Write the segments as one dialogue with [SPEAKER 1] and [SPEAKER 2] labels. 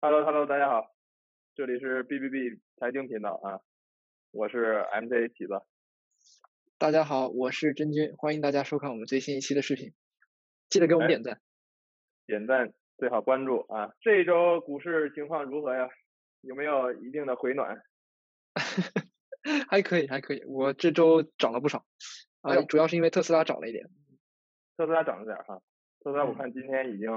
[SPEAKER 1] Hello，Hello，大家好，这里是 B B B 财经频道啊，我是 M J 痞子。
[SPEAKER 2] 大家好，我是真君，欢迎大家收看我们最新一期的视频，记得给我们点赞，
[SPEAKER 1] 点赞最好关注啊。这一周股市情况如何呀？有没有一定的回暖？
[SPEAKER 2] 还可以，还可以，我这周涨了不少，啊，主要是因为特斯拉涨了一点。
[SPEAKER 1] 特斯拉涨了点哈，特斯拉我看今天已经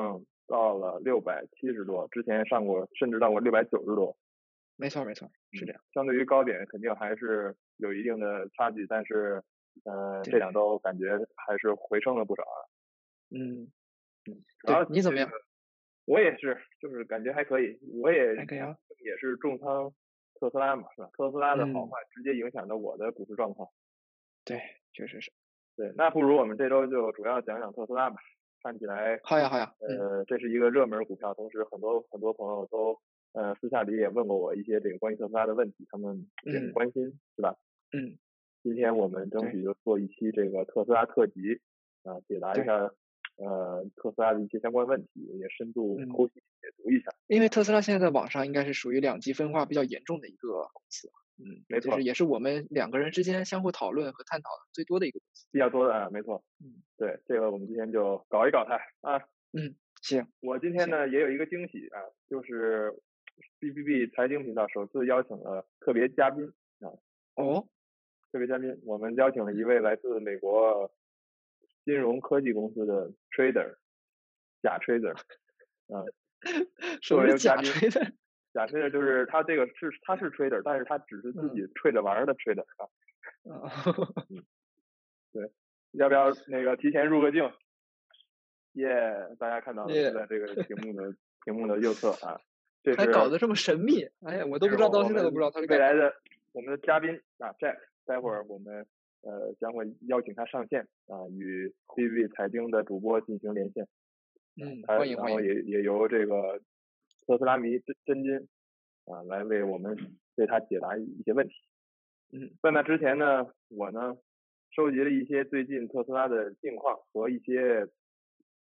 [SPEAKER 1] 到了六百七十多，之前上过甚至到过六百九十多。
[SPEAKER 2] 没错没错，是这样。
[SPEAKER 1] 相对于高点肯定还是有一定的差距，但是呃这两周感觉还是回升了不少啊。
[SPEAKER 2] 嗯嗯，主要你怎么样？
[SPEAKER 1] 我也是，就是感觉还可以，我也
[SPEAKER 2] 还可以啊，
[SPEAKER 1] 也是重仓特斯拉嘛，是吧？特斯拉的好坏直接影响到我的股市状况。
[SPEAKER 2] 对，确实是。
[SPEAKER 1] 对，那不如我们这周就主要讲讲特斯拉吧。看起来
[SPEAKER 2] 好呀好呀，
[SPEAKER 1] 呃，这是一个热门股票，同时很多很多朋友都呃私下里也问过我一些这个关于特斯拉的问题，他们也很关心，是吧？
[SPEAKER 2] 嗯。
[SPEAKER 1] 今天我们争取就做一期这个特斯拉特辑，啊，解答一下呃特斯拉的一些相关问题，也深度剖析解读一下。
[SPEAKER 2] 因为特斯拉现在在网上应该是属于两极分化比较严重的一个公司。
[SPEAKER 1] 嗯，没错，
[SPEAKER 2] 就是也是我们两个人之间相互讨论和探讨的最多的一个东西，
[SPEAKER 1] 比较多的啊，没错。
[SPEAKER 2] 嗯，
[SPEAKER 1] 对，这个我们今天就搞一搞它啊。
[SPEAKER 2] 嗯，行。
[SPEAKER 1] 我今天呢也有一个惊喜啊，就是 B B B 财经频道首次邀请了特别嘉宾啊。
[SPEAKER 2] 哦。
[SPEAKER 1] 特别嘉宾，我们邀请了一位来自美国金融科技公司的 trader，假 trader，啊，
[SPEAKER 2] 作为嘉宾。
[SPEAKER 1] 假 trader 就是他这个是他是 trader，但是他只是自己吹着玩的 trader 啊。嗯，对，要不要那个提前入个镜？耶，大家看到了，在这个屏幕的屏幕的右侧啊。
[SPEAKER 2] 还搞得这么神秘，哎呀，我都不知道，到现在都不知道他是
[SPEAKER 1] 未来的我们的嘉宾啊，Jack，待会儿我们呃将会邀请他上线啊，与 B B 财经的主播进行连线。
[SPEAKER 2] 嗯，欢迎欢迎。
[SPEAKER 1] 然后也也由这个。特斯拉迷真真金啊，来为我们为他解答一些问题。
[SPEAKER 2] 嗯，
[SPEAKER 1] 在那之前呢，我呢收集了一些最近特斯拉的近况和一些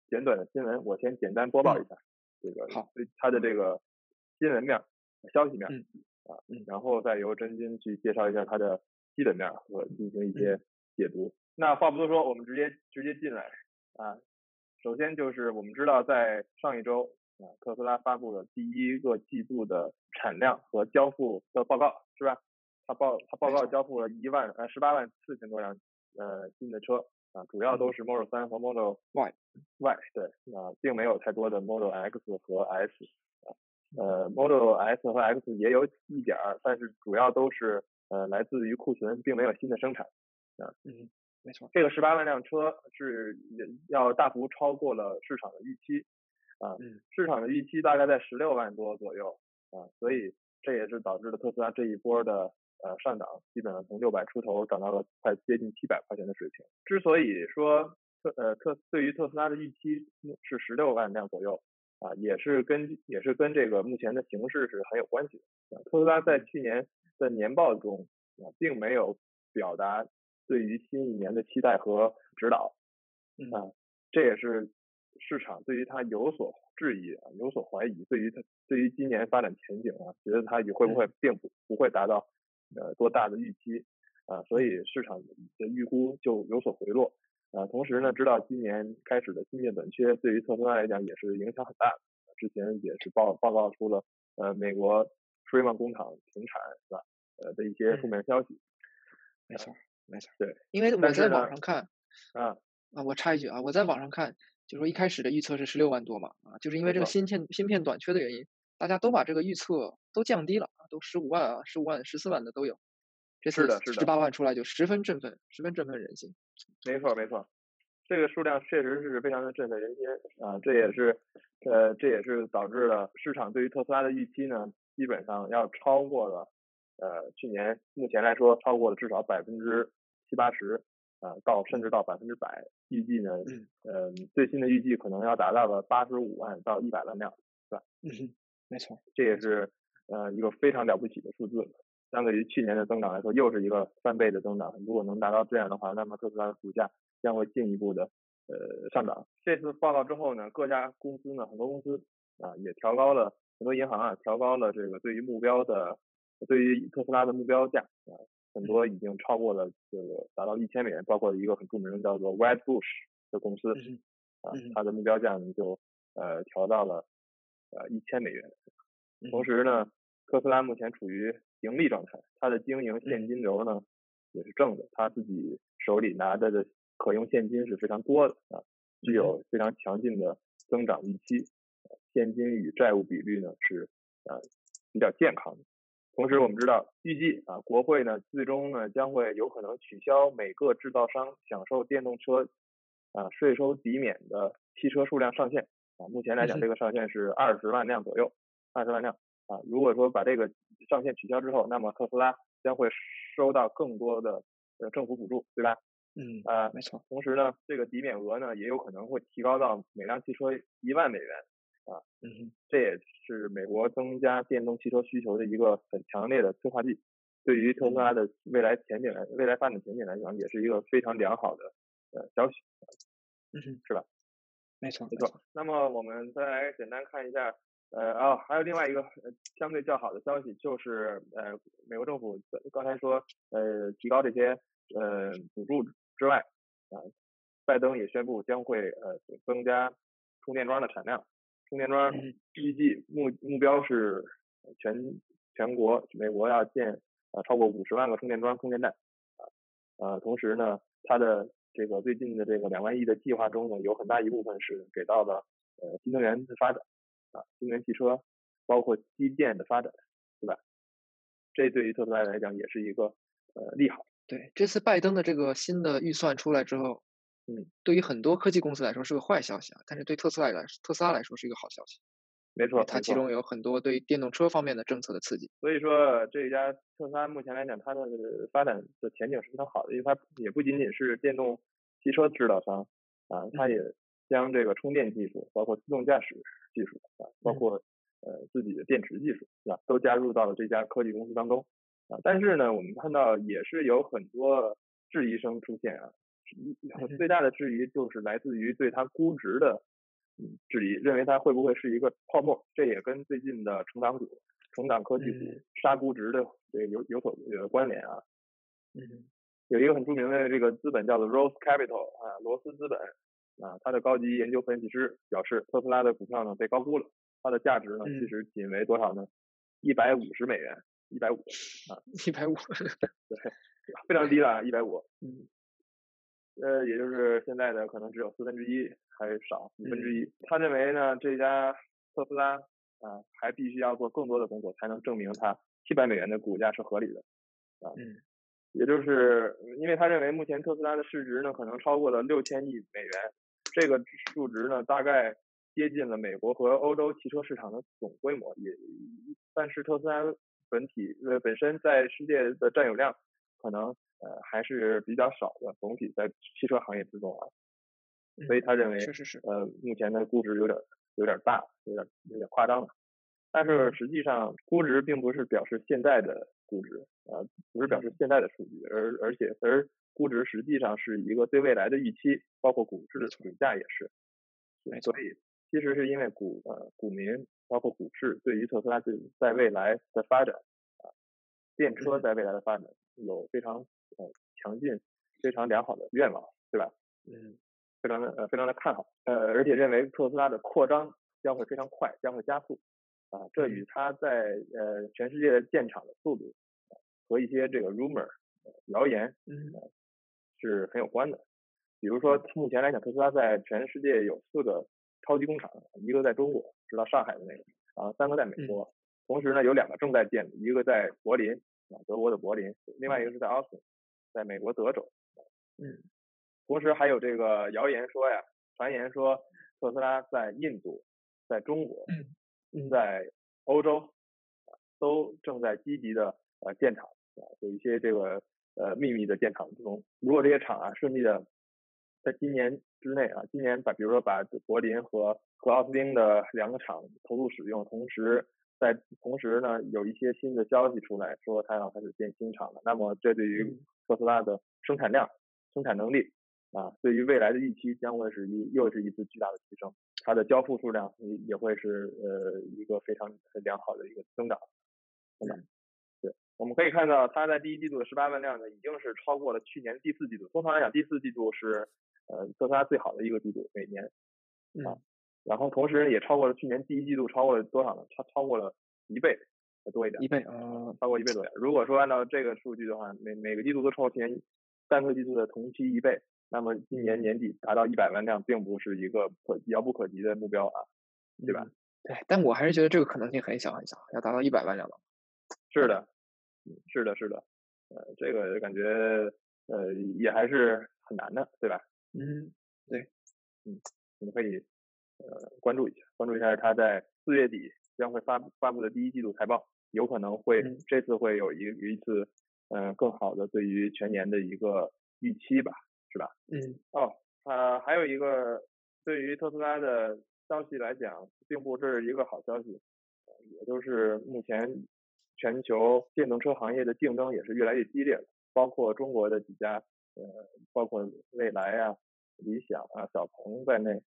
[SPEAKER 1] 简短的新闻，我先简单播报一下这个
[SPEAKER 2] 好，
[SPEAKER 1] 它的这个新闻面、消息面
[SPEAKER 2] 啊，
[SPEAKER 1] 然后再由真金去介绍一下它的基本面和进行一些解读。那话不多说，我们直接直接进来啊。首先就是我们知道在上一周。啊，特斯拉发布了第一个季度的产量和交付的报告，是吧？它报它报告交付了一万呃十八万四千多辆呃新的车啊，主要都是 Model 3和 Model Y Y 对啊，并没有太多的 Model X 和 S 啊，呃 Model S 和 X 也有一点儿，但是主要都是呃来自于库存，并没有新的生产
[SPEAKER 2] 啊。嗯，没错，
[SPEAKER 1] 这个十八万辆车是要大幅超过了市场的预期。啊，市场的预期大概在十六万多左右啊，所以这也是导致了特斯拉这一波的呃上涨，基本上从六百出头涨到了快接近七百块钱的水平。之所以说特呃特对于特斯拉的预期是十六万辆左右啊，也是跟也是跟这个目前的形势是很有关系的。特斯拉在去年的年报中啊，并没有表达对于新一年的期待和指导啊，这也是。市场对于它有所质疑啊，有所怀疑，对于它对于今年发展前景啊，觉得它也会不会并不不会达到呃多大的预期啊，所以市场的预估就有所回落啊。同时呢，知道今年开始的芯片短缺，对于特斯拉来讲也是影响很大。之前也是报报告出了呃美国 Fremont 工厂停产是吧？呃的一些负面消息。
[SPEAKER 2] 没错，没错。
[SPEAKER 1] 对，
[SPEAKER 2] 因为我在网上看
[SPEAKER 1] 啊
[SPEAKER 2] 啊，我插一句啊，我在网上看。就说一开始的预测是十六万多嘛，啊，就是因为这个芯片芯片短缺的原因，大家都把这个预测都降低了啊，都十五万啊，十五万、十四万的都有。这次十八万出来就十分振奋，十分振奋人心。
[SPEAKER 1] 没错没错，这个数量确实是非常的振奋人心啊，这也是呃这也是导致了市场对于特斯拉的预期呢，基本上要超过了呃去年目前来说超过了至少百分之七八十。啊，到甚至到百分之百，预计呢，嗯，最新的预计可能要达到了八十五万到一百万辆，是吧？
[SPEAKER 2] 嗯，没错，
[SPEAKER 1] 这也是呃一个非常了不起的数字，相对于去年的增长来说，又是一个翻倍的增长。如果能达到这样的话，那么特斯拉的股价将会进一步的呃上涨。这次报道之后呢，各家公司呢，很多公司啊也调高了很多银行啊调高了这个对于目标的，对于特斯拉的目标价啊，很多已经超过了这个达到一千美元，包括一个很著名的叫做 Wedbush 的公司啊，它的目标价呢就呃调到了呃一千美元。同时呢，特斯拉目前处于盈利状态，它的经营现金流呢也是正的，它自己手里拿着的可用现金是非常多的啊，具有非常强劲的增长预期。现金与债务比率呢是呃比较健康的，同时我们知道预计啊国会呢最终呢将会有可能取消每个制造商享受电动车啊税收抵免的汽车数量上限啊目前来讲这个上限是二十万辆左右，二十万辆啊如果说把这个上限取消之后，那么特斯拉将会收到更多的呃政府补助，对吧？
[SPEAKER 2] 嗯
[SPEAKER 1] 啊
[SPEAKER 2] 没错，
[SPEAKER 1] 同时呢这个抵免额呢也有可能会提高到每辆汽车一万美元。啊，
[SPEAKER 2] 嗯，
[SPEAKER 1] 这也是美国增加电动汽车需求的一个很强烈的催化剂，对于特斯拉的未来前景来，未来发展前景来讲，也是一个非常良好的呃消息，
[SPEAKER 2] 嗯，
[SPEAKER 1] 是吧？
[SPEAKER 2] 没错，
[SPEAKER 1] 没错。那么我们再来简单看一下，呃，哦，还有另外一个相对较好的消息，就是呃，美国政府刚才说呃提高这些呃补助之外，啊，拜登也宣布将会呃增加充电桩的产量。充电桩预计目目标是全全国美国要建呃超过五十万个充电桩充电站啊呃同时呢它的这个最近的这个两万亿的计划中呢有很大一部分是给到了呃新能源的发展啊新能源汽车包括基建的发展对吧？这对于特斯拉来讲也是一个呃利好。
[SPEAKER 2] 对这次拜登的这个新的预算出来之后。
[SPEAKER 1] 嗯，
[SPEAKER 2] 对于很多科技公司来说是个坏消息啊，但是对特斯拉来特斯拉来说是一个好消息。
[SPEAKER 1] 没错，
[SPEAKER 2] 它其中有很多对电动车方面的政策的刺激。
[SPEAKER 1] 所以说，这家特斯拉目前来讲，它的发展的前景是非常好的，因为它也不仅仅是电动汽车制造商啊，它也将这个充电技术，包括自动驾驶技术啊，包括呃自己的电池技术，是吧，都加入到了这家科技公司当中啊。但是呢，我们看到也是有很多质疑声出现啊。最大的质疑就是来自于对它估值的质疑，认为它会不会是一个泡沫？这也跟最近的成长股、成长科技股杀估值的这个有有所关联啊。
[SPEAKER 2] 嗯，
[SPEAKER 1] 有一个很著名的这个资本叫做 Rose Capital 啊，罗斯资本啊，它的高级研究分析师表示，特斯拉的股票呢被高估了，它的价值呢其实仅为多少呢？一百五十美元，一百五啊，
[SPEAKER 2] 一百五，
[SPEAKER 1] 对，非常低了，一百五。嗯。呃，也就是现在的可能只有四分之一，还少五分之一。他认为呢，这家特斯拉啊，还必须要做更多的工作，才能证明它七百美元的股价是合理的啊。
[SPEAKER 2] 嗯。
[SPEAKER 1] 也就是因为他认为目前特斯拉的市值呢，可能超过了六千亿美元，这个数值呢，大概接近了美国和欧洲汽车市场的总规模。也，但是特斯拉本体呃本身在世界的占有量可能。呃，还是比较少的，总体在汽车行业之中啊，所以他认为，
[SPEAKER 2] 是是是，
[SPEAKER 1] 呃，目前的估值有点有点大，有点有点夸张了。但是实际上，估值并不是表示现在的估值呃，不是表示现在的数据，而而且而估值实际上是一个对未来的预期，包括股市的股价也是。所以，其实是因为股呃股民包括股市对于特斯拉在在未来的发展啊，电车在未来的发展有非常。呃，强劲，非常良好的愿望，对吧？
[SPEAKER 2] 嗯，
[SPEAKER 1] 非常的呃，非常的看好，呃，而且认为特斯拉的扩张将会非常快，将会加速，啊，这与它在呃全世界建厂的速度和一些这个 rumor 谣言，
[SPEAKER 2] 嗯，
[SPEAKER 1] 是很有关的。比如说，目前来讲，特斯拉在全世界有四个超级工厂，一个在中国，知道上海的那个，啊，三个在美国，同时呢，有两个正在建，一个在柏林，啊，德国的柏林，另外一个是在奥斯汀。在美国德州，
[SPEAKER 2] 嗯，
[SPEAKER 1] 同时还有这个谣言说呀，传言说特斯拉在印度、在中国、在欧洲都正在积极的呃建厂，有一些这个呃秘密的建厂之中。如果这些厂啊顺利的在今年之内啊，今年把比如说把柏林和和奥斯汀的两个厂投入使用，同时。在同时呢，有一些新的消息出来说它要开始建新厂了。那么这对于特斯拉的生产量、生产能力啊，对于未来的预期将会是一又是一次巨大的提升，它的交付数量也也会是呃一个非常良好的一个增长，对我们可以看到它在第一季度的十八万辆呢，已经是超过了去年第四季度。通常来讲，第四季度是呃特斯拉最好的一个季度，每年。啊，然后同时也超过了去年第一季度超过了多少呢？超超过了一倍多一点，
[SPEAKER 2] 一倍啊，
[SPEAKER 1] 超过一倍多点。如果说按照这个数据的话，每每个季度都超过去年单个季度的同期一倍。那么今年年底达到一百万辆，并不是一个可遥不可及的目标啊，对吧？
[SPEAKER 2] 对，但我还是觉得这个可能性很小很小，要达到一百万辆了。
[SPEAKER 1] 是的，是的，是的，呃，这个感觉呃也还是很难的，对吧？
[SPEAKER 2] 嗯，对，
[SPEAKER 1] 嗯，我们可以呃关注一下，关注一下它在四月底将会发发布的第一季度财报，有可能会这次会有一一次嗯更好的对于全年的一个预期吧。是吧？
[SPEAKER 2] 嗯。
[SPEAKER 1] 哦，呃，还有一个对于特斯拉的消息来讲，并不是一个好消息，也就是目前全球电动车行业的竞争也是越来越激烈了，包括中国的几家，呃，包括蔚来啊、理想啊、小鹏在内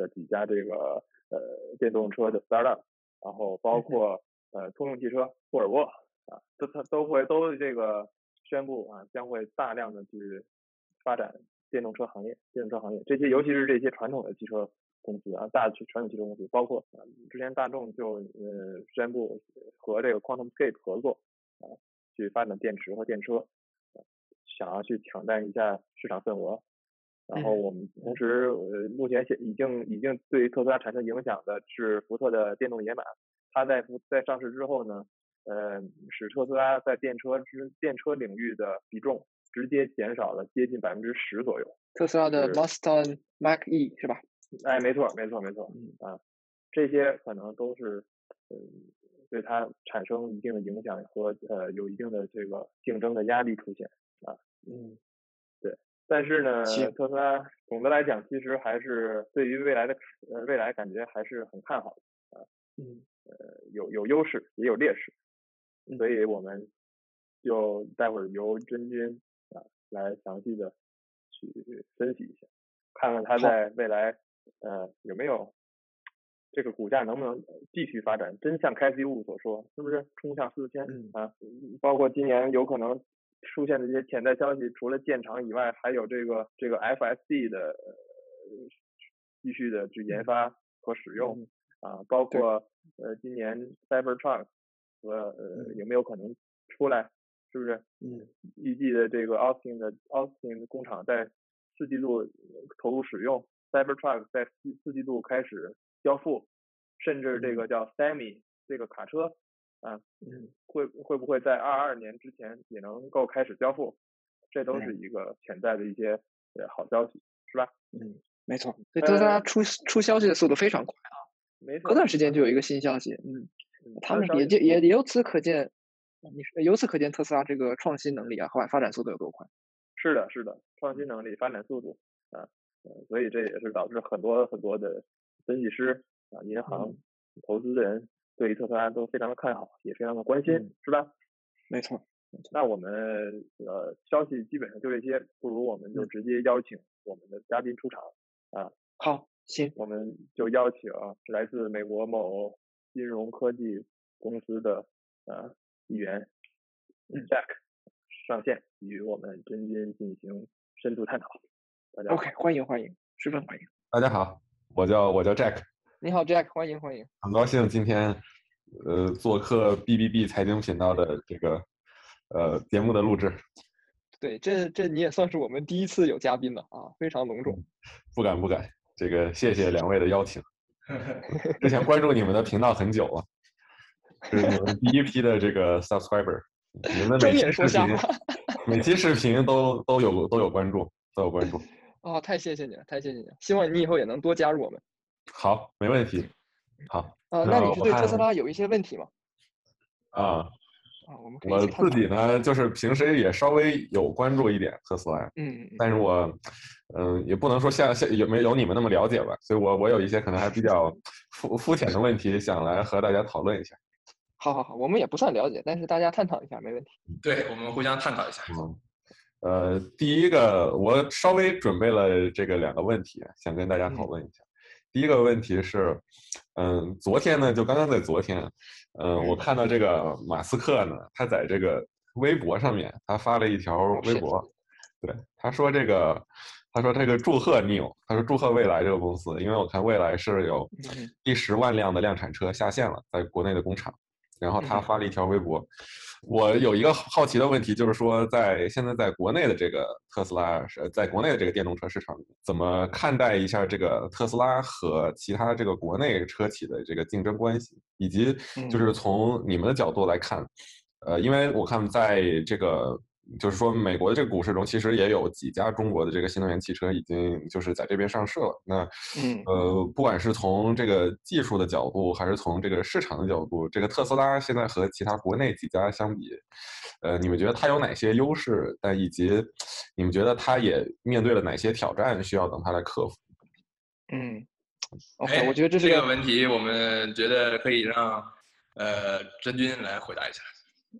[SPEAKER 1] 的几家这个呃电动车的 startup，然后包括呃通用汽车、沃尔沃啊，都它都会都这个宣布啊，将会大量的去。发展电动车行业，电动车行业这些，尤其是这些传统的汽车公司啊，大传统汽车公司，包括啊，之前大众就呃宣布和这个 QuantumScape 合作啊，去发展电池和电车，想要去抢占一下市场份额。然后我们同时呃，目前现已经已经对特斯拉产生影响的是福特的电动野马，它在在上市之后呢，呃，使特斯拉在电车之电车领域的比重。直接减少了接近百分之十左右。
[SPEAKER 2] 特斯拉的 Mustang Mach-E 是吧？
[SPEAKER 1] 哎，没错，没错，没错。嗯啊，这些可能都是嗯对它产生一定的影响和呃有一定的这个竞争的压力出现啊。
[SPEAKER 2] 嗯，
[SPEAKER 1] 对。但是呢，特斯拉总的来讲，其实还是对于未来的呃未来感觉还是很看好的啊。
[SPEAKER 2] 嗯。
[SPEAKER 1] 呃，有有优势，也有劣势，所以我们就待会儿由真君啊。来详细的去分析一下，看看它在未来呃有没有这个股价能不能继续发展，真像开 C 物所说，是不是冲向四千啊？包括今年有可能出现的这些潜在消息，除了建厂以外，还有这个这个 FSD 的继续的去研发和使用啊，包括呃今年 Cybertruck 和呃有没有可能出来？是不是？
[SPEAKER 2] 嗯，
[SPEAKER 1] 预计的这个 Austin 的 Austin 工厂在四季度投入使用，Cybertruck 在四四季度开始交付，甚至这个叫 Semi 这个卡车啊，会会不会在二二年之前也能够开始交付？这都是一个潜在的一些呃好消息，是吧？
[SPEAKER 2] 嗯，没错。所以特斯拉出出消息的速度非常快啊，
[SPEAKER 1] 没错，
[SPEAKER 2] 隔段时间就有一个新消息，嗯，他们也就也由此可见。你由此可见，特斯拉这个创新能力啊和发展速度有多快？
[SPEAKER 1] 是的，是的，创新能力、发展速度啊，所以这也是导致很多很多的分析师啊、银行、投资人对于特斯拉都非常的看好，也非常的关心，是吧？
[SPEAKER 2] 没错。
[SPEAKER 1] 那我们呃消息基本上就这些，不如我们就直接邀请我们的嘉宾出场啊。
[SPEAKER 2] 好，行，
[SPEAKER 1] 我们就邀请来自美国某金融科技公司的呃。议员 Jack 上线与我们真金进行深度探讨。大家
[SPEAKER 2] OK，欢迎欢迎，十分欢迎。
[SPEAKER 3] 大家好，我叫我叫 Jack。
[SPEAKER 2] 你好，Jack，欢迎欢迎。
[SPEAKER 3] 很高兴今天呃做客 B B B 财经频道的这个呃节目的录制。
[SPEAKER 2] 对，这这你也算是我们第一次有嘉宾了啊，非常隆重。
[SPEAKER 3] 不敢不敢，这个谢谢两位的邀请。之前关注你们的频道很久了。是你们第一批的这个 subscriber，你们每期视频，每期视频都都有都有关注，都有关注。
[SPEAKER 2] 哦，太谢谢你了，太谢谢你了！希望你以后也能多加入我们。
[SPEAKER 3] 好，没问题。好。
[SPEAKER 2] 呃，那你是对特斯拉有一些问题吗？
[SPEAKER 3] 啊。
[SPEAKER 2] 啊，我们
[SPEAKER 3] 我自己呢，就是平时也稍微有关注一点特斯拉。
[SPEAKER 2] 嗯嗯。
[SPEAKER 3] 但是我，嗯，也不能说像像有没有你们那么了解吧，所以我我有一些可能还比较肤肤浅的问题，想来和大家讨论一下。
[SPEAKER 2] 好好好，我们也不算了解，但是大家探讨一下没问题。
[SPEAKER 4] 对我们互相探讨一下。
[SPEAKER 3] 嗯，呃，第一个我稍微准备了这个两个问题，想跟大家讨论一下。第一个问题是，嗯，昨天呢，就刚刚在昨天，嗯，我看到这个马斯克呢，他在这个微博上面，他发了一条微博，对，他说这个，他说这个祝贺 New，他说祝贺未来这个公司，因为我看未来是有第十万辆的量产车下线了，在国内的工厂，然后他发了一条微博。我有一个好奇的问题，就是说，在现在在国内的这个特斯拉是在国内的这个电动车市场，怎么看待一下这个特斯拉和其他这个国内车企的这个竞争关系，以及就是从你们的角度来看，呃，因为我看在这个。就是说，美国的这个股市中，其实也有几家中国的这个新能源汽车已经就是在这边上市了。那，呃，不管是从这个技术的角度，还是从这个市场的角度，这个特斯拉现在和其他国内几家相比，呃，你们觉得它有哪些优势？但以及你们觉得它也面对了哪些挑战，需要等它来克服？
[SPEAKER 2] 嗯，OK，我觉得这
[SPEAKER 4] 是这个问题，我们觉得可以让呃真君来回答一下。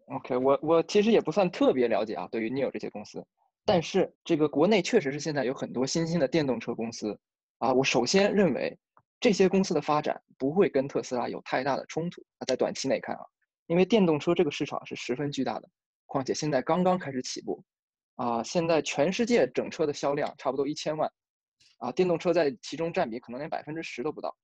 [SPEAKER 2] OK，我我其实也不算特别了解啊，对于 Neo 这些公司，但是这个国内确实是现在有很多新兴的电动车公司啊。我首先认为这些公司的发展不会跟特斯拉有太大的冲突啊，在短期内看啊，因为电动车这个市场是十分巨大的，况且现在刚刚开始起步啊，现在全世界整车的销量差不多一千万啊，电动车在其中占比可能连百分之十都不到。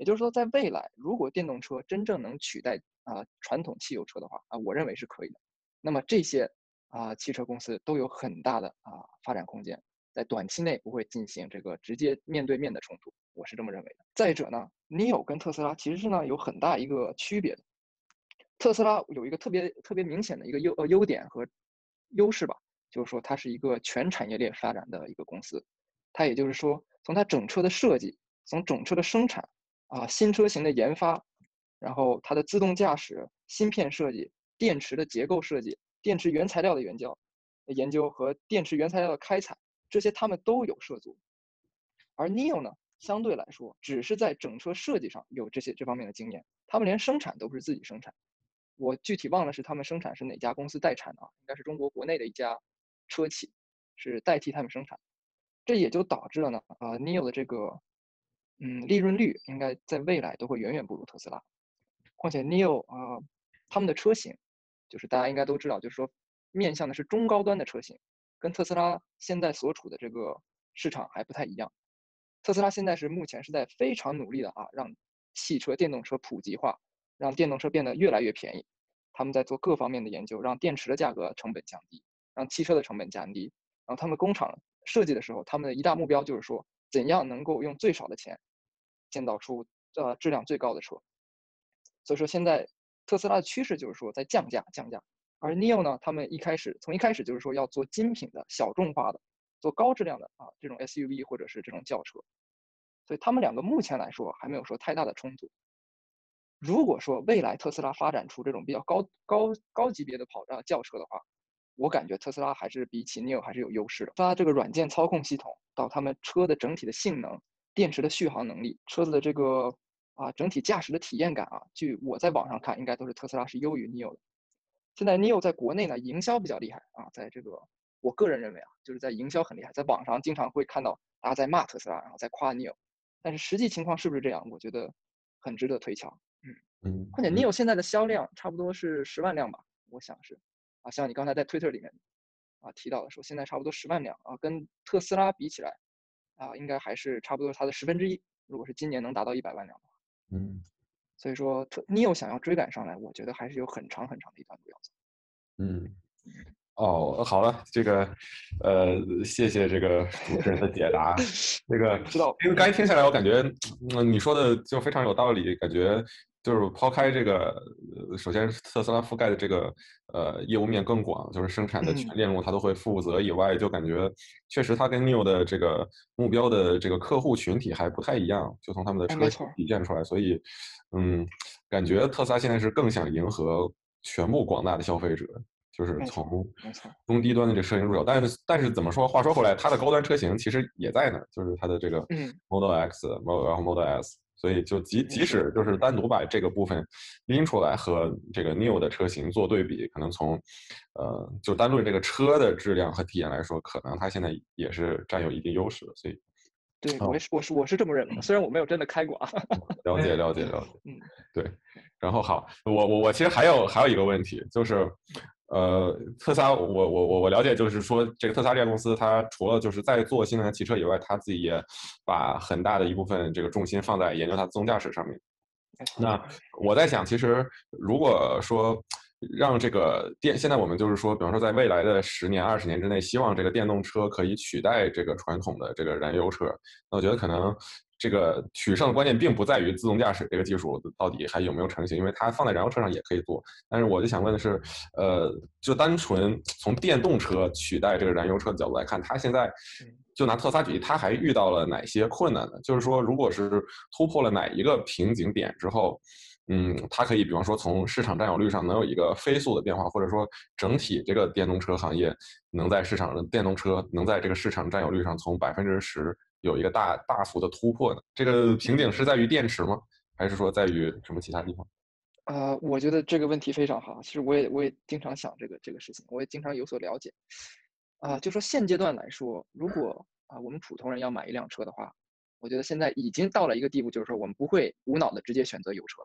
[SPEAKER 2] 也就是说，在未来，如果电动车真正能取代啊传统汽油车的话啊，我认为是可以的。那么这些啊汽车公司都有很大的啊发展空间，在短期内不会进行这个直接面对面的冲突，我是这么认为的。再者呢，Neo 跟特斯拉其实是呢有很大一个区别的。特斯拉有一个特别特别明显的一个优呃优点和优势吧，就是说它是一个全产业链发展的一个公司，它也就是说从它整车的设计，从整车的生产。啊，新车型的研发，然后它的自动驾驶、芯片设计、电池的结构设计、电池原材料的研究、研究和电池原材料的开采，这些他们都有涉足。而 Neo 呢，相对来说，只是在整车设计上有这些这方面的经验，他们连生产都不是自己生产。我具体忘了是他们生产是哪家公司代产的啊？应该是中国国内的一家车企是代替他们生产，这也就导致了呢，啊，Neo 的这个。嗯，利润率应该在未来都会远远不如特斯拉。况且 Neo 啊，他们的车型，就是大家应该都知道，就是说面向的是中高端的车型，跟特斯拉现在所处的这个市场还不太一样。特斯拉现在是目前是在非常努力的啊，让汽车电动车普及化，让电动车变得越来越便宜。他们在做各方面的研究，让电池的价格成本降低，让汽车的成本降低。然后他们工厂设计的时候，他们的一大目标就是说，怎样能够用最少的钱。建造出呃质量最高的车，所以说现在特斯拉的趋势就是说在降价降价，而 Neo 呢，他们一开始从一开始就是说要做精品的小众化的，做高质量的啊这种 SUV 或者是这种轿车，所以他们两个目前来说还没有说太大的冲突。如果说未来特斯拉发展出这种比较高高高级别的跑啊轿车的话，我感觉特斯拉还是比起 Neo 还是有优势的。它这个软件操控系统到他们车的整体的性能。电池的续航能力，车子的这个啊整体驾驶的体验感啊，据我在网上看，应该都是特斯拉是优于 Neo 的。现在 Neo 在国内呢营销比较厉害啊，在这个我个人认为啊，就是在营销很厉害，在网上经常会看到大家在骂特斯拉，然后在夸 Neo，但是实际情况是不是这样？我觉得很值得推敲。嗯嗯，况且 Neo 现在的销量差不多是十万辆吧，我想是啊，像你刚才在 Twitter 里面啊提到的说，现在差不多十万辆啊，跟特斯拉比起来。啊，应该还是差不多它的十分之一。如果是今年能达到一百万辆的话，
[SPEAKER 3] 嗯，
[SPEAKER 2] 所以说特 Neo 想要追赶上来，我觉得还是有很长很长的一段路要走。
[SPEAKER 3] 嗯，哦，好了，这个，呃，谢谢这个主持人的解答。这个
[SPEAKER 2] 知道，
[SPEAKER 3] 因为刚才听下来，我感觉，嗯，你说的就非常有道理，感觉。就是抛开这个，首先特斯拉覆盖的这个呃业务面更广，就是生产的全链路它都会负责以外，就感觉确实它跟 New 的这个目标的这个客户群体还不太一样，就从他们的车型体现出来。所以，嗯，感觉特斯拉现在是更想迎合全部广大的消费者，就是从中低端的这车型入手。但是，但是怎么说？话说回来，它的高端车型其实也在呢，就是它的这个 Model X、然后 Model S。所以就即即使就是单独把这个部分拎出来和这个 New 的车型做对比，可能从呃就单论这个车的质量和体验来说，可能它现在也是占有一定优势的。所以，
[SPEAKER 2] 对我是我是我是这么认为的，虽然我没有真的开过啊。
[SPEAKER 3] 了解了解了解，嗯，对。然后好，我我我其实还有还有一个问题就是。呃，特斯拉，我我我我了解，就是说，这个特斯拉这家公司，它除了就是在做新能源汽车以外，它自己也把很大的一部分这个重心放在研究它自动驾驶上面。那我在想，其实如果说让这个电，现在我们就是说，比方说在未来的十年、二十年之内，希望这个电动车可以取代这个传统的这个燃油车，那我觉得可能。这个取胜的关键并不在于自动驾驶这个技术到底还有没有成型，因为它放在燃油车上也可以做。但是我就想问的是，呃，就单纯从电动车取代这个燃油车的角度来看，它现在就拿特斯拉举例，它还遇到了哪些困难呢？就是说，如果是突破了哪一个瓶颈点之后，嗯，它可以比方说从市场占有率上能有一个飞速的变化，或者说整体这个电动车行业能在市场的电动车能在这个市场占有率上从百分之十。有一个大大幅的突破的，这个瓶颈是在于电池吗？还是说在于什么其他地方？
[SPEAKER 2] 啊，我觉得这个问题非常好。其实我也我也经常想这个这个事情，我也经常有所了解。啊，就说现阶段来说，如果啊我们普通人要买一辆车的话，我觉得现在已经到了一个地步，就是说我们不会无脑的直接选择油车，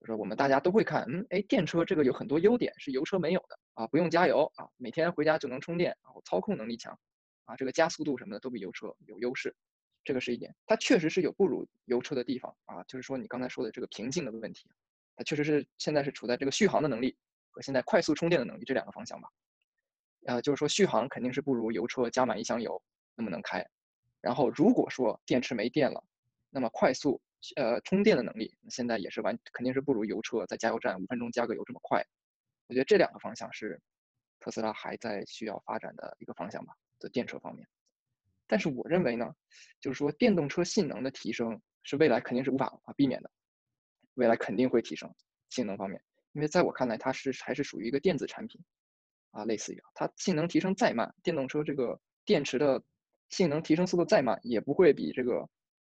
[SPEAKER 2] 就是我们大家都会看，嗯，哎，电车这个有很多优点是油车没有的啊，不用加油啊，每天回家就能充电，然后操控能力强。啊，这个加速度什么的都比油车有优势，这个是一点。它确实是有不如油车的地方啊，就是说你刚才说的这个瓶颈的问题，它确实是现在是处在这个续航的能力和现在快速充电的能力这两个方向吧。啊，就是说续航肯定是不如油车加满一箱油那么能开。然后如果说电池没电了，那么快速呃充电的能力现在也是完肯定是不如油车在加油站五分钟加个油这么快。我觉得这两个方向是特斯拉还在需要发展的一个方向吧。在电车方面，但是我认为呢，就是说电动车性能的提升是未来肯定是无法避免的，未来肯定会提升性能方面，因为在我看来，它是还是属于一个电子产品，啊，类似于它性能提升再慢，电动车这个电池的性能提升速度再慢，也不会比这个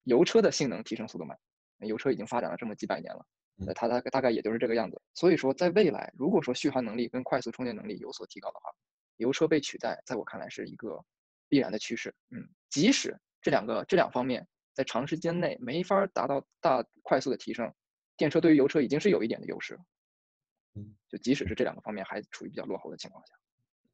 [SPEAKER 2] 油车的性能提升速度慢，油车已经发展了这么几百年了，它大大概也就是这个样子。所以说，在未来，如果说续航能力跟快速充电能力有所提高的话，油车被取代，在我看来是一个必然的趋势。嗯，即使这两个这两方面在长时间内没法达到大快速的提升，电车对于油车已经是有一点的优势。
[SPEAKER 3] 嗯，
[SPEAKER 2] 就即使是这两个方面还处于比较落后的情况下。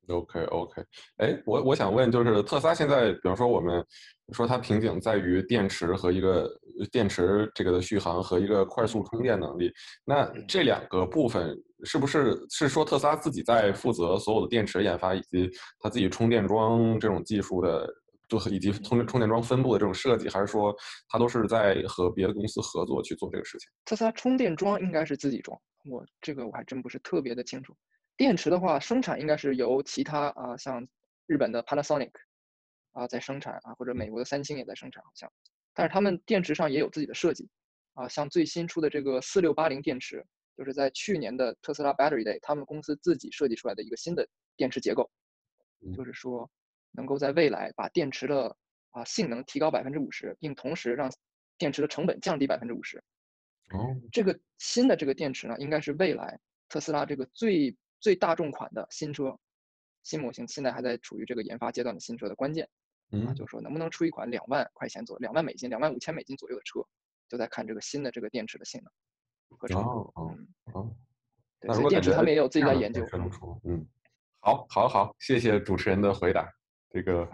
[SPEAKER 3] OK OK，哎，我我想问，就是特斯拉现在，比方说我们说它瓶颈在于电池和一个电池这个的续航和一个快速充电能力，那这两个部分是不是是说特斯拉自己在负责所有的电池研发以及它自己充电桩这种技术的，就以及充充电桩分布的这种设计，还是说它都是在和别的公司合作去做这个事情？
[SPEAKER 2] 特斯拉充电桩应该是自己装，我这个我还真不是特别的清楚。电池的话，生产应该是由其他啊，像日本的 Panasonic 啊在生产啊，或者美国的三星也在生产，好像。但是他们电池上也有自己的设计啊，像最新出的这个四六八零电池，就是在去年的特斯拉 Battery Day，他们公司自己设计出来的一个新的电池结构，就是说能够在未来把电池的啊性能提高百分之五十，并同时让电池的成本降低百分之五十。
[SPEAKER 3] 哦，
[SPEAKER 2] 这个新的这个电池呢，应该是未来特斯拉这个最。最大众款的新车，新模型现在还在处于这个研发阶段的新车的关键，啊，就是说能不能出一款两万块钱左右、两万美金、两万五千美金左右的车，就在看这个新的这个电池的性能和成
[SPEAKER 3] 哦哦哦，
[SPEAKER 2] 对，所以电池他们也有自己在研究。
[SPEAKER 3] 嗯，好，好，好，谢谢主持人的回答，这个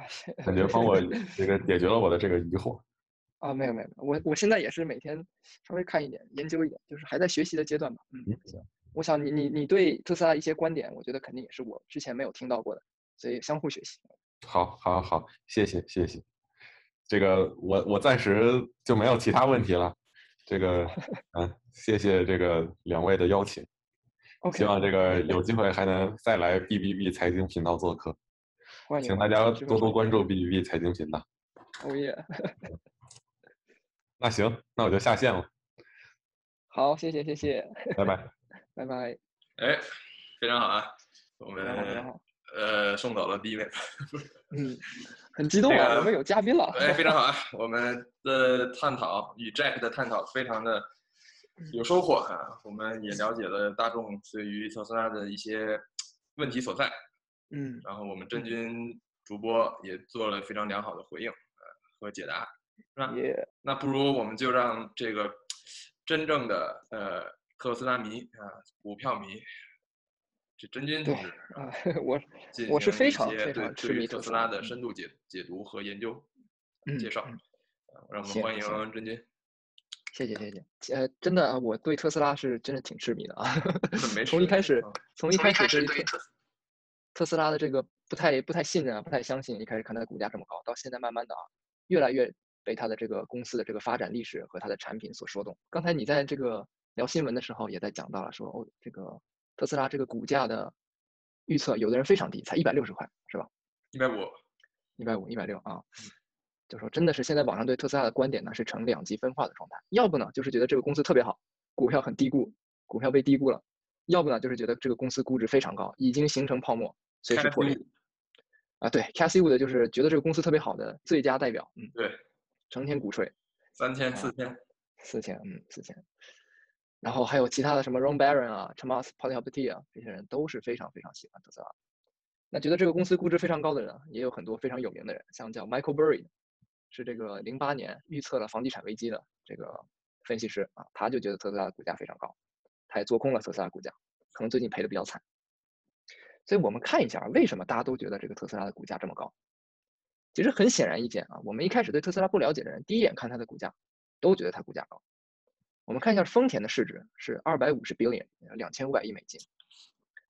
[SPEAKER 3] 感觉帮我这个解决了我的这个疑惑。
[SPEAKER 2] 啊，没有没有，我我现在也是每天稍微看一点、研究一点，就是还在学习的阶段吧。嗯，行。我想你你你对特斯拉一些观点，我觉得肯定也是我之前没有听到过的，所以相互学习。
[SPEAKER 3] 好，好，好，谢谢，谢谢。这个我我暂时就没有其他问题了。这个 嗯，谢谢这个两位的邀请。
[SPEAKER 2] OK。
[SPEAKER 3] 希望这个有机会还能再来 B B B 财经频道做客。
[SPEAKER 2] 欢迎。
[SPEAKER 3] 请大家多多关注 B B B 财经频道。
[SPEAKER 2] 哦耶。
[SPEAKER 3] 那行，那我就下线了。
[SPEAKER 2] 好，谢谢，谢谢。
[SPEAKER 3] 拜拜。
[SPEAKER 2] 拜拜。
[SPEAKER 4] 哎，非常好啊，我们呃送走了第一位。
[SPEAKER 2] 嗯，很激动啊！我们有嘉宾了。
[SPEAKER 4] 哎，非常好啊！我们的探讨与 Jack 的探讨非常的有收获啊！我们也了解了大众对于特斯拉的一些问题所在。
[SPEAKER 2] 嗯。
[SPEAKER 4] 然后我们真君主播也做了非常良好的回应呃和解答，是吧？那不如我们就让这个真正的呃特斯拉迷啊，股票迷。真君同志
[SPEAKER 2] 啊，我我是非常非常痴迷
[SPEAKER 4] 特斯拉的深度解解读和研究介绍，让我们欢迎真君。
[SPEAKER 2] 谢谢谢谢，呃，真的啊，我对特斯拉是真的挺痴迷的啊。从一开始，从一开始对特特斯拉的这个不太不太信任啊，不太相信。一开始看它的股价这么高，到现在慢慢的啊，越来越被它的这个公司的这个发展历史和它的产品所说动。刚才你在这个聊新闻的时候也在讲到了，说哦这个。特斯拉这个股价的预测，有的人非常低，才一百六十块，是吧？
[SPEAKER 4] 一百五，
[SPEAKER 2] 一百五，一百六啊！就说真的是现在网上对特斯拉的观点呢，是呈两极分化的状态。要不呢，就是觉得这个公司特别好，股票很低估，股票被低估了；要不呢，就是觉得这个公司估值非常高，已经形成泡沫，随时破裂。啊，对，Casey Wood 就是觉得这个公司特别好的最佳代表。嗯，
[SPEAKER 4] 对，
[SPEAKER 2] 成天鼓吹，
[SPEAKER 4] 三千、四千、
[SPEAKER 2] 四千，嗯，四千。然后还有其他的什么 Ron Baron 啊，Thomas p o t i a p t i 啊，这些人都是非常非常喜欢特斯拉。那觉得这个公司估值非常高的人，也有很多非常有名的人，像叫 Michael Burry，是这个零八年预测了房地产危机的这个分析师啊，他就觉得特斯拉的股价非常高，他也做空了特斯拉股价，可能最近赔的比较惨。所以我们看一下为什么大家都觉得这个特斯拉的股价这么高。其实很显然一件啊，我们一开始对特斯拉不了解的人，第一眼看它的股价，都觉得它股价高。我们看一下丰田的市值是二百五十 billion，两千五百亿美金。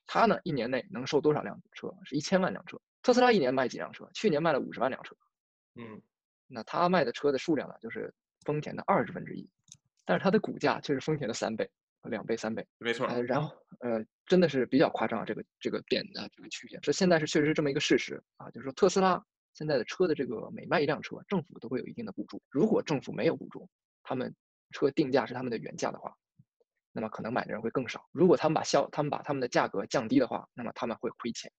[SPEAKER 2] 它呢，一年内能售多少辆车？是一千万辆车。特斯拉一年卖几辆车？去年卖了五十万辆车。
[SPEAKER 4] 嗯，
[SPEAKER 2] 那它卖的车的数量呢，就是丰田的二十分之一。但是它的股价却是丰田的三倍、两倍、三倍。
[SPEAKER 4] 没错。
[SPEAKER 2] 呃，然后呃，真的是比较夸张啊，这个这个点的这个曲线，这现在是确实是这么一个事实啊，就是说特斯拉现在的车的这个每卖一辆车，政府都会有一定的补助。如果政府没有补助，他们车定价是他们的原价的话，那么可能买的人会更少。如果他们把销，他们把他们的价格降低的话，那么他们会亏钱。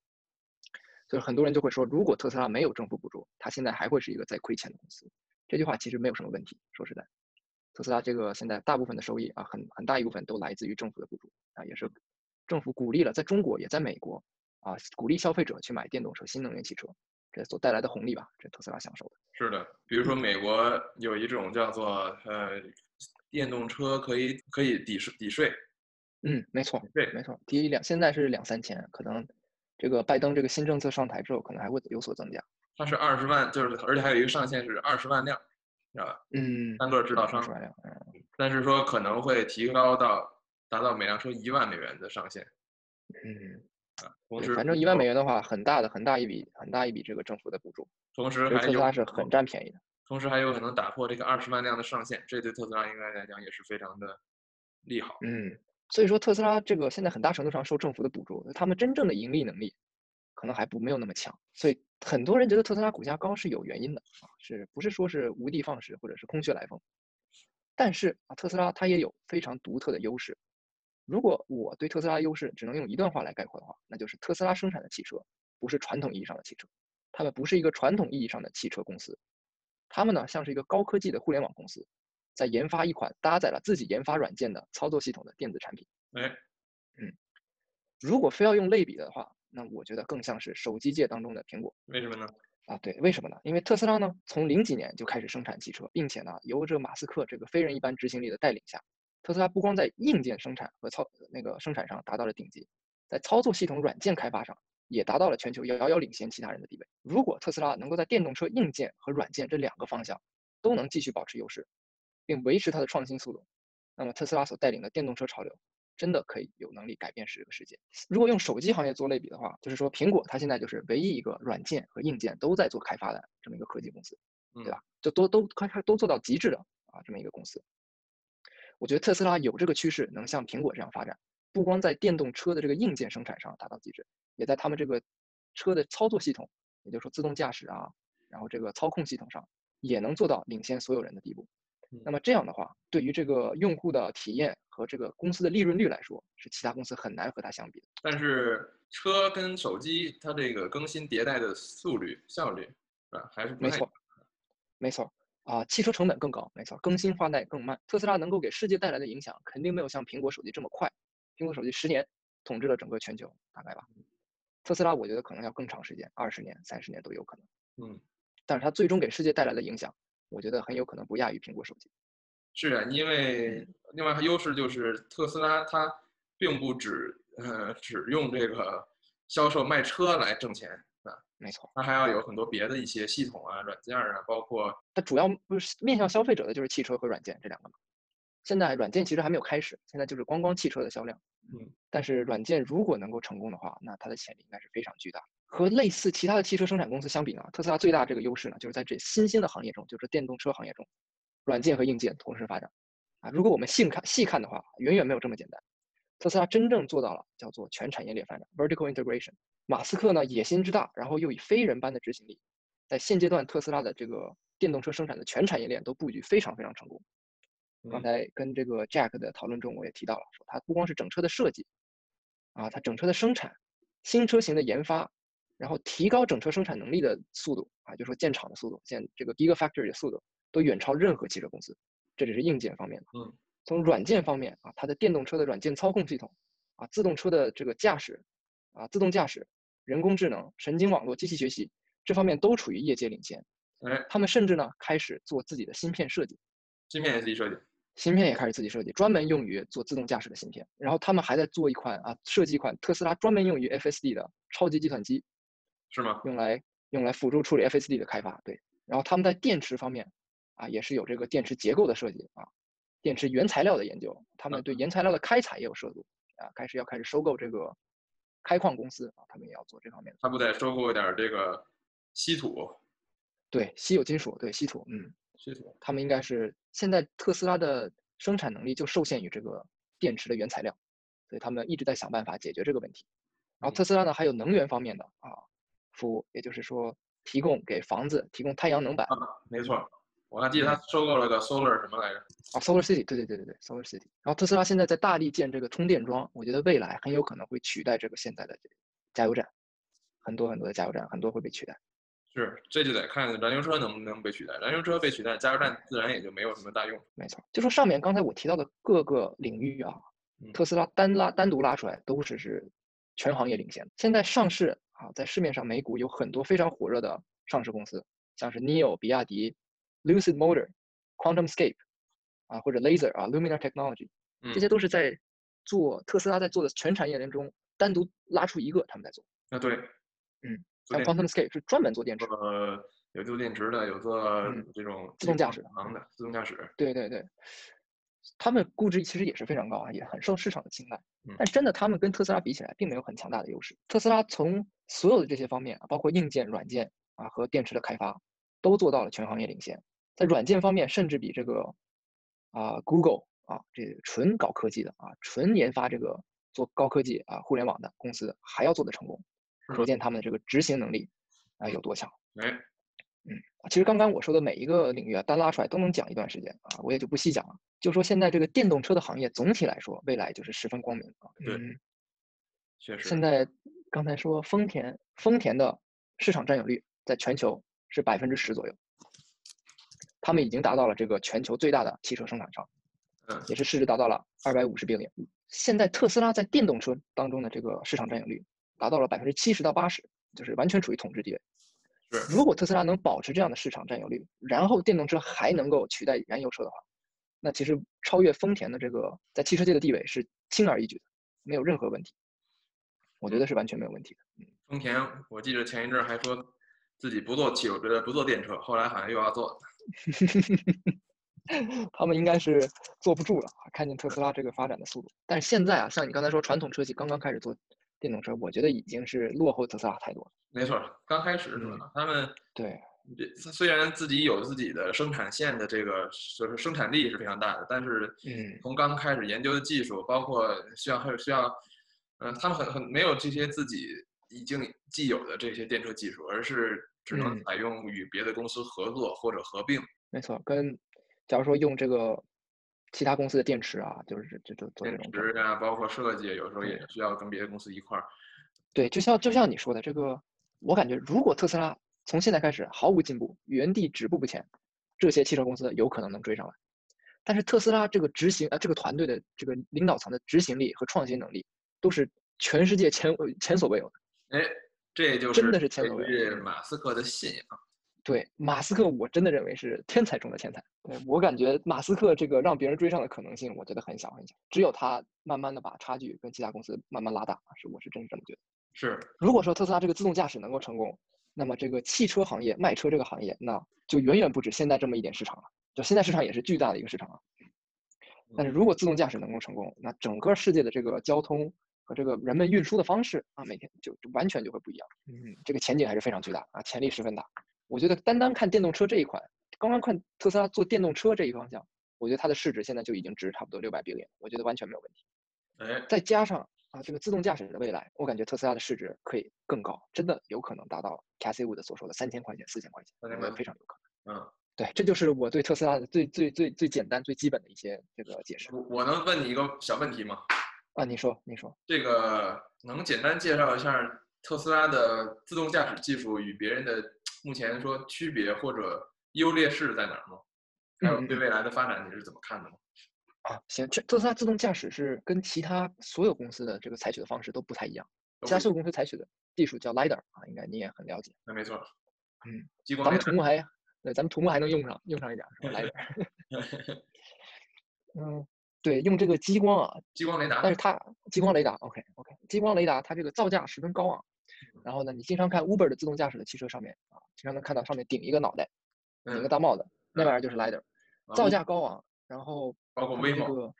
[SPEAKER 2] 所以很多人就会说，如果特斯拉没有政府补助，它现在还会是一个在亏钱的公司。这句话其实没有什么问题。说实在，特斯拉这个现在大部分的收益啊，很很大一部分都来自于政府的补助啊，也是政府鼓励了，在中国也在美国啊，鼓励消费者去买电动车、新能源汽车。这所带来的红利吧，这特斯拉享受的。
[SPEAKER 4] 是的，比如说美国有一种叫做呃，电动车可以可以抵税抵税。
[SPEAKER 2] 嗯，没错，
[SPEAKER 4] 对，
[SPEAKER 2] 没错，抵两现在是两三千，可能这个拜登这个新政策上台之后，可能还会有所增加。
[SPEAKER 4] 它是二十万，就是而且还有一个上限是二十万辆，知道吧？
[SPEAKER 2] 嗯，
[SPEAKER 4] 单个制造商。
[SPEAKER 2] 二十万辆，嗯。
[SPEAKER 4] 但是说可能会提高到达到每辆车一万美元的上限。
[SPEAKER 2] 嗯。
[SPEAKER 4] 同时，
[SPEAKER 2] 反正一万美元的话，很大的很大一笔很大一笔这个政府的补助。
[SPEAKER 4] 同时，特
[SPEAKER 2] 斯拉是很占便宜的。
[SPEAKER 4] 同时还有可能打破这个二十万辆的上限，这对特斯拉应该来讲也是非常的利好。
[SPEAKER 2] 嗯，所以说特斯拉这个现在很大程度上受政府的补助，他们真正的盈利能力可能还不没有那么强。所以很多人觉得特斯拉股价高是有原因的啊，是不是说是无的放矢或者是空穴来风？但是啊，特斯拉它也有非常独特的优势。如果我对特斯拉优势只能用一段话来概括的话，那就是特斯拉生产的汽车不是传统意义上的汽车，他们不是一个传统意义上的汽车公司，他们呢像是一个高科技的互联网公司，在研发一款搭载了自己研发软件的操作系统的电子产品。
[SPEAKER 4] 哎，
[SPEAKER 2] 嗯，如果非要用类比的话，那我觉得更像是手机界当中的苹果。
[SPEAKER 4] 为什么呢？
[SPEAKER 2] 啊，对，为什么呢？因为特斯拉呢从零几年就开始生产汽车，并且呢由这马斯克这个非人一般执行力的带领下。特斯拉不光在硬件生产和操那个生产上达到了顶级，在操作系统软件开发上也达到了全球遥遥领先其他人的地位。如果特斯拉能够在电动车硬件和软件这两个方向都能继续保持优势，并维持它的创新速度，那么特斯拉所带领的电动车潮流真的可以有能力改变这个世界。如果用手机行业做类比的话，就是说苹果它现在就是唯一一个软件和硬件都在做开发的这么一个科技公司，对吧？就都都开开都做到极致的啊这么一个公司。我觉得特斯拉有这个趋势，能像苹果这样发展，不光在电动车的这个硬件生产上达到极致，也在他们这个车的操作系统，也就是说自动驾驶啊，然后这个操控系统上，也能做到领先所有人的地步。那么这样的话，对于这个用户的体验和这个公司的利润率来说，是其他公司很难和它相比的。
[SPEAKER 4] 但是车跟手机它这个更新迭代的速率效率，啊？还是
[SPEAKER 2] 没错，没错啊，汽车成本更高，没错，更新换代更慢。特斯拉能够给世界带来的影响，肯定没有像苹果手机这么快。苹果手机十年统治了整个全球，大概吧。特斯拉我觉得可能要更长时间，二十年、三十年都有可
[SPEAKER 4] 能。嗯，
[SPEAKER 2] 但是它最终给世界带来的影响，我觉得很有可能不亚于苹果手机。
[SPEAKER 4] 是啊，因为另外优势就是特斯拉它并不只呃只用这个销售卖车来挣钱啊，
[SPEAKER 2] 没错，
[SPEAKER 4] 它还要有很多别的一些系统啊、软件啊，包括
[SPEAKER 2] 它主要不是面向消费者的就是汽车和软件这两个嘛。现在软件其实还没有开始，现在就是光光汽车的销量。
[SPEAKER 4] 嗯，
[SPEAKER 2] 但是软件如果能够成功的话，那它的潜力应该是非常巨大。和类似其他的汽车生产公司相比呢，特斯拉最大这个优势呢，就是在这新兴的行业中，就是电动车行业中，软件和硬件同时发展。啊，如果我们细看细看的话，远远没有这么简单。特斯拉真正做到了叫做全产业链发展 （vertical integration）。马斯克呢野心之大，然后又以非人般的执行力，在现阶段特斯拉的这个电动车生产的全产业链都布局非常非常成功。刚才跟这个 Jack 的讨论中，我也提到了，说它不光是整车的设计，啊，它整车的生产、新车型的研发，然后提高整车生产能力的速度，啊，就说建厂的速度，建这个 Gigafactory 的速度，都远超任何汽车公司。这只是硬件方面的。
[SPEAKER 4] 嗯，
[SPEAKER 2] 从软件方面啊，它的电动车的软件操控系统，啊，自动车的这个驾驶，啊，自动驾驶、人工智能、神经网络、机器学习这方面都处于业界领先。
[SPEAKER 4] 哎，
[SPEAKER 2] 他们甚至呢开始做自己的芯片设计，
[SPEAKER 4] 芯片也自己设计。
[SPEAKER 2] 芯片也开始自己设计，专门用于做自动驾驶的芯片。然后他们还在做一款啊，设计一款特斯拉专门用于 FSD 的超级计算机，
[SPEAKER 4] 是吗？
[SPEAKER 2] 用来用来辅助处理 FSD 的开发。对。然后他们在电池方面啊，也是有这个电池结构的设计啊，电池原材料的研究。他们对原材料的开采也有涉足啊，开始要开始收购这个开矿公司啊，他们也要做这方面的。
[SPEAKER 4] 他不得收购一点这个稀土？
[SPEAKER 2] 对，稀有金属，对稀土，嗯。他们应该是现在特斯拉的生产能力就受限于这个电池的原材料，所以他们一直在想办法解决这个问题。然后特斯拉呢还有能源方面的啊服务，也就是说提供给房子提供太阳能板。
[SPEAKER 4] 没错，我还记得他收购了个 Solar 什么来着？啊
[SPEAKER 2] ，Solar City，对对对对对，Solar City。然后特斯拉现在在大力建这个充电桩，我觉得未来很有可能会取代这个现在的加油站，很多很多的加油站很多会被取代。
[SPEAKER 4] 是，这就得看燃油车能不能被取代。燃油车被取代，加油站自然也就没有什么大用。
[SPEAKER 2] 没错，就说上面刚才我提到的各个领域啊，特斯拉单拉单独拉出来都是是全行业领先。现在上市啊，在市面上美股有很多非常火热的上市公司，像是 NIO、比亚迪、Lucid Motor、QuantumScape 啊，或者 Laser 啊、Luminar Technology，这些都是在做特斯拉在做的全产业链中单独拉出一个，他们在做。
[SPEAKER 4] 啊，对，
[SPEAKER 2] 嗯。像 QuantumScape 是专门做电池，
[SPEAKER 4] 呃，有做电池的，有做这种
[SPEAKER 2] 自动驾驶
[SPEAKER 4] 的，自动驾驶。
[SPEAKER 2] 对对对，他们估值其实也是非常高啊，也很受市场的青睐。但真的，他们跟特斯拉比起来，并没有很强大的优势。特斯拉从所有的这些方面啊，包括硬件、软件啊和电池的开发，都做到了全行业领先。在软件方面，甚至比这个啊 Google 啊这纯搞科技的啊纯研发这个做高科技啊互联网的公司还要做得成功。可见他们的这个执行能力啊有多强？
[SPEAKER 4] 哎，
[SPEAKER 2] 嗯，其实刚刚我说的每一个领域啊，单拉出来都能讲一段时间啊，我也就不细讲了。就说现在这个电动车的行业总体来说，未来就是十分光明啊。
[SPEAKER 4] 对，确实。
[SPEAKER 2] 现在刚才说丰田，丰田的市场占有率在全球是百分之十左右，他们已经达到了这个全球最大的汽车生产商，
[SPEAKER 4] 嗯，
[SPEAKER 2] 也是市值达到了二百五十 billion。现在特斯拉在电动车当中的这个市场占有率。达到了百分之七十到八十，就是完全处于统治地位。
[SPEAKER 4] 是，
[SPEAKER 2] 如果特斯拉能保持这样的市场占有率，然后电动车还能够取代燃油车的话，那其实超越丰田的这个在汽车界的地位是轻而易举的，没有任何问题。我觉得是完全没有问题的。
[SPEAKER 4] 嗯，丰田，我记得前一阵还说自己不做汽油车，不做电车，后来好像又要做。
[SPEAKER 2] 他们应该是坐不住了，看见特斯拉这个发展的速度。但是现在啊，像你刚才说，传统车企刚刚开始做。电动车，我觉得已经是落后特斯拉太多了。
[SPEAKER 4] 没错，刚开始是吧？他们
[SPEAKER 2] 对，
[SPEAKER 4] 虽然自己有自己的生产线的这个就是生产力是非常大的，但是
[SPEAKER 2] 嗯，
[SPEAKER 4] 从刚开始研究的技术，包括需要还有需要，嗯，他们很很没有这些自己已经既有的这些电车技术，而是只能采用与别的公司合作或者合并。
[SPEAKER 2] 没错，跟假如说用这个。其他公司的电池啊，就是这这做这种
[SPEAKER 4] 电池啊，包括设计，有时候也需要跟别的公司一块儿。
[SPEAKER 2] 对，就像就像你说的这个，我感觉如果特斯拉从现在开始毫无进步，原地止步不前，这些汽车公司有可能能追上来。但是特斯拉这个执行啊，这个团队的这个领导层的执行力和创新能力，都是全世界前前所未有
[SPEAKER 4] 的。哎，这就是
[SPEAKER 2] 真的是前所未
[SPEAKER 4] 有。马斯克的信仰。
[SPEAKER 2] 对马斯克，我真的认为是天才中的天才。对我感觉马斯克这个让别人追上的可能性，我觉得很小很小。只有他慢慢的把差距跟其他公司慢慢拉大，是我是真是这么觉得。
[SPEAKER 4] 是，
[SPEAKER 2] 如果说特斯拉这个自动驾驶能够成功，那么这个汽车行业卖车这个行业，那就远远不止现在这么一点市场了。就现在市场也是巨大的一个市场啊。但是如果自动驾驶能够成功，那整个世界的这个交通和这个人们运输的方式啊，每天就就完全就会不一样。嗯，这个前景还是非常巨大啊，潜力十分大。我觉得单单看电动车这一款，刚刚看特斯拉做电动车这一方向，我觉得它的市值现在就已经值差不多六百 billion，我觉得完全没有问题。
[SPEAKER 4] 哎，
[SPEAKER 2] 再加上啊，这个自动驾驶的未来，我感觉特斯拉的市值可以更高，真的有可能达到 Casey Wood 所说的三千块钱、四千块钱，我觉得非常有可
[SPEAKER 4] 能。嗯，
[SPEAKER 2] 对，这就是我对特斯拉的最最最最简单、最基本的一些这个解释。
[SPEAKER 4] 我能问你一个小问题吗？
[SPEAKER 2] 啊，你说，你说。
[SPEAKER 4] 这个能简单介绍一下特斯拉的自动驾驶技术与别人的？目前说区别或者优劣势在哪儿吗？还有对未来的发展你是怎么看的吗？
[SPEAKER 2] 啊，行，这特斯拉自动驾驶是跟其他所有公司的这个采取的方式都不太一样。其他所有公司采取的技术叫 lidar 啊，应该你也很了解。
[SPEAKER 4] 那没错。
[SPEAKER 2] 嗯，
[SPEAKER 4] 激光。
[SPEAKER 2] 咱们土木还，对，咱们土木还能用上用上一点是吧？lidar。嗯，对，用这个激光啊。
[SPEAKER 4] 激光雷达。
[SPEAKER 2] 但是它激光雷达，OK OK，激光雷达它这个造价十分高昂。然后呢，你经常看 Uber 的自动驾驶的汽车上面啊，经常能看到上面顶一个脑袋，顶个大帽子，那玩意儿就是 lidar，造价高昂。然后
[SPEAKER 4] 包括
[SPEAKER 2] Waymo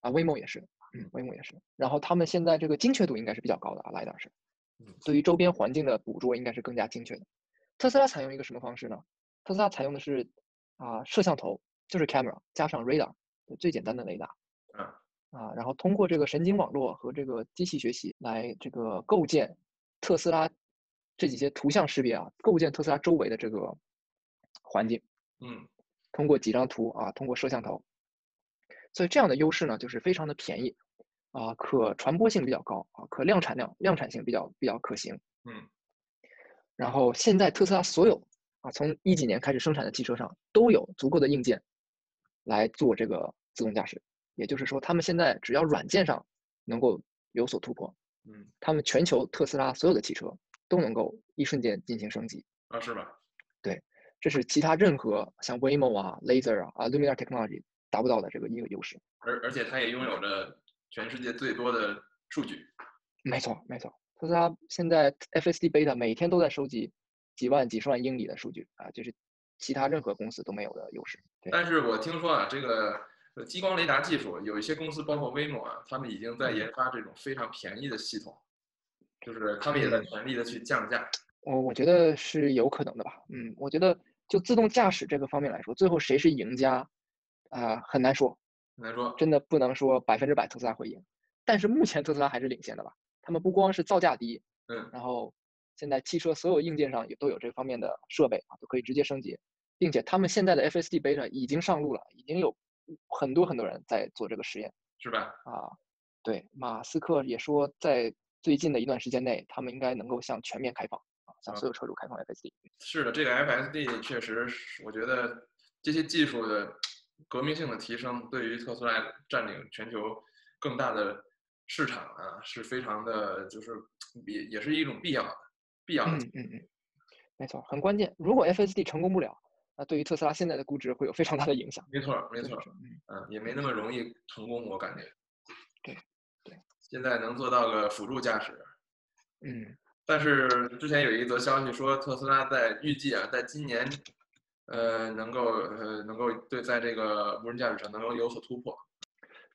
[SPEAKER 2] 啊，Waymo 也是，嗯，Waymo 也是。然后他们现在这个精确度应该是比较高的啊，lidar 是，对于周边环境的捕捉应该是更加精确的。特斯拉采用一个什么方式呢？特斯拉采用的是啊，摄像头就是 camera 加上 radar，最简单的雷达。
[SPEAKER 4] 嗯。
[SPEAKER 2] 啊，然后通过这个神经网络和这个机器学习来这个构建。特斯拉这几些图像识别啊，构建特斯拉周围的这个环境，
[SPEAKER 4] 嗯，
[SPEAKER 2] 通过几张图啊，通过摄像头，所以这样的优势呢，就是非常的便宜啊，可传播性比较高啊，可量产量量产性比较比较可行，
[SPEAKER 4] 嗯，
[SPEAKER 2] 然后现在特斯拉所有啊，从一几年开始生产的汽车上都有足够的硬件来做这个自动驾驶，也就是说，他们现在只要软件上能够有所突破。
[SPEAKER 4] 嗯，
[SPEAKER 2] 他们全球特斯拉所有的汽车都能够一瞬间进行升级
[SPEAKER 4] 啊？是吧？
[SPEAKER 2] 对，这是其他任何像 Waymo 啊、Laser 啊、啊 Luminar Technology 达不到的这个一个优势。
[SPEAKER 4] 而而且它也拥有着全世界最多的数据。
[SPEAKER 2] 没错，没错。特斯拉现在 FSD Beta 每天都在收集几万、几十万英里的数据啊，这是其他任何公司都没有的优势。
[SPEAKER 4] 但是我听说啊，这个。激光雷达技术有一些公司，包括 Waymo 啊，他们已经在研发这种非常便宜的系统，就是他们也在全力的去降价。
[SPEAKER 2] 我我觉得是有可能的吧。嗯，我觉得就自动驾驶这个方面来说，最后谁是赢家啊，很难说，
[SPEAKER 4] 很难说，
[SPEAKER 2] 真的不能说百分之百特斯拉会赢。但是目前特斯拉还是领先的吧？他们不光是造价低，
[SPEAKER 4] 嗯，
[SPEAKER 2] 然后现在汽车所有硬件上也都有这方面的设备啊，都可以直接升级，并且他们现在的 FSD Beta 已经上路了，已经有。很多很多人在做这个实验，
[SPEAKER 4] 是吧？
[SPEAKER 2] 啊，对，马斯克也说，在最近的一段时间内，他们应该能够向全面开放啊，向所有车主开放 FSD。
[SPEAKER 4] 是的，这个 FSD 确实，我觉得这些技术的革命性的提升，对于特斯拉占领全球更大的市场啊，是非常的，就是也也是一种必要的、必要的。
[SPEAKER 2] 嗯嗯嗯，没错，很关键。如果 FSD 成功不了。那对于特斯拉现在的估值会有非常大的影响。
[SPEAKER 4] 没错，没错，嗯，也没那么容易成功，我感觉。
[SPEAKER 2] 对，对。
[SPEAKER 4] 现在能做到个辅助驾驶，
[SPEAKER 2] 嗯。
[SPEAKER 4] 但是之前有一则消息说，特斯拉在预计啊，在今年，呃，能够呃能够对在这个无人驾驶上能够有所突破。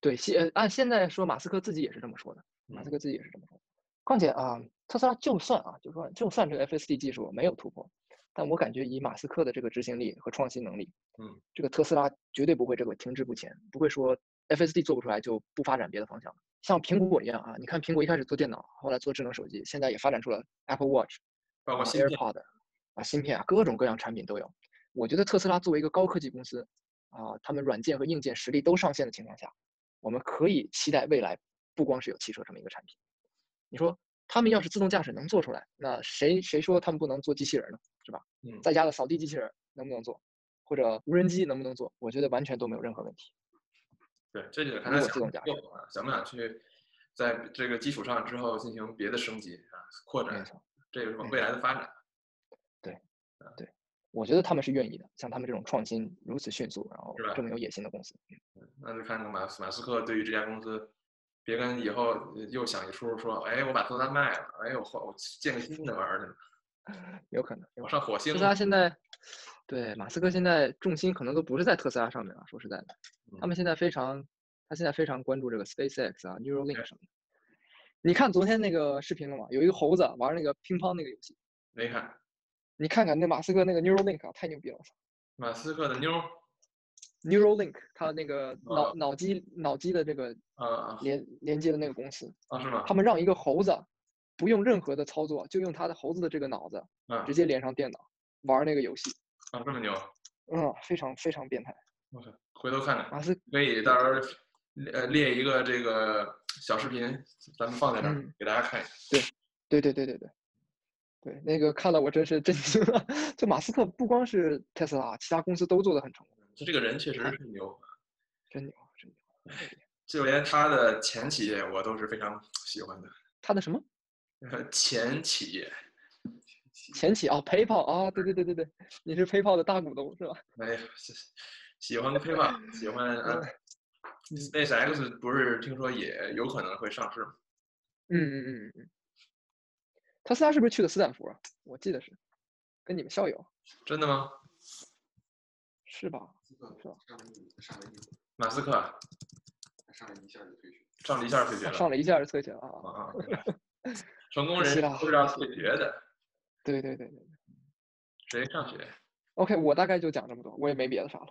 [SPEAKER 2] 对，现按现在说，马斯克自己也是这么说的。马斯克自己也是这么说。况且啊，特斯拉就算啊，就说就算这个 FSD 技术没有突破。但我感觉以马斯克的这个执行力和创新能力，
[SPEAKER 4] 嗯，
[SPEAKER 2] 这个特斯拉绝对不会这个停滞不前，不会说 FSD 做不出来就不发展别的方向。像苹果一样啊，你看苹果一开始做电脑，后来做智能手机，现在也发展出了 Apple Watch，
[SPEAKER 4] 包括
[SPEAKER 2] AirPod，啊，芯片啊，各种各样产品都有。我觉得特斯拉作为一个高科技公司，啊，他们软件和硬件实力都上线的情况下，我们可以期待未来不光是有汽车这么一个产品。你说他们要是自动驾驶能做出来，那谁谁说他们不能做机器人呢？是吧？嗯，在家的扫地机器人能不能做，或者无人机能不能做？我觉得完全都没有任何问题。
[SPEAKER 4] 对，这就看他想不想不想去在这个基础上之后进行别的升级啊，扩展，这个是未来的发展。
[SPEAKER 2] 对，对，我觉得他们是愿意的。像他们这种创新如此迅速，然后这么有野心的公司，
[SPEAKER 4] 那就看马马斯克对于这家公司。别跟以后又想一出说，哎，我把特斯拉卖了，哎，我换我建个新的玩意儿去。
[SPEAKER 2] 有可能，
[SPEAKER 4] 我上火星。
[SPEAKER 2] 特斯拉现在，对马斯克现在重心可能都不是在特斯拉上面了。说实在的，他们现在非常，他现在非常关注这个 SpaceX 啊，Neuralink 什么的。你看昨天那个视频了吗？有一个猴子玩那个乒乓那个游戏。
[SPEAKER 4] 没看。
[SPEAKER 2] 你看看那马斯克那个 Neuralink 啊，太牛逼了！
[SPEAKER 4] 马斯克的妞。
[SPEAKER 2] Neuralink，它那个脑脑机脑机的这个连连接的那个公司
[SPEAKER 4] 啊，是吗？
[SPEAKER 2] 他们让一个猴子不用任何的操作，就用他的猴子的这个脑子，直接连上电脑玩那个游戏
[SPEAKER 4] 啊，这么牛？
[SPEAKER 2] 嗯，非常非常变态。
[SPEAKER 4] 我靠，回头看看。
[SPEAKER 2] 马斯
[SPEAKER 4] 可以到时候呃列一个这个小视频，咱们放在这儿给大家看一下。
[SPEAKER 2] 对，对对对对对对，对那个看了我真是震惊了。就马斯克不光是特斯拉，其他公司都做得很成功。
[SPEAKER 4] 这个人确实是牛，
[SPEAKER 2] 真牛，真牛！
[SPEAKER 4] 就连他的前企业我都是非常喜欢的。
[SPEAKER 2] 他的什么？
[SPEAKER 4] 前企业，
[SPEAKER 2] 前企啊，PayPal 啊，对对对对对，你是 PayPal 的大股东是吧？
[SPEAKER 4] 哎呀，喜欢 PayPal，喜欢啊。SpaceX 不是听说也有可能会上市吗？
[SPEAKER 2] 嗯嗯嗯嗯嗯。特斯拉是不是去的斯坦福？啊我记得是，跟你们校友。
[SPEAKER 4] 真的吗？
[SPEAKER 2] 是吧？是吧？
[SPEAKER 4] 马斯克
[SPEAKER 5] 上了一下就退学，
[SPEAKER 4] 上了一下退学了，
[SPEAKER 2] 上了一下就退学了
[SPEAKER 4] 啊！成功人不知道退学的，
[SPEAKER 2] 对对对对对。
[SPEAKER 4] 谁上学
[SPEAKER 2] ？OK，我大概就讲这么多，我也没别的啥了。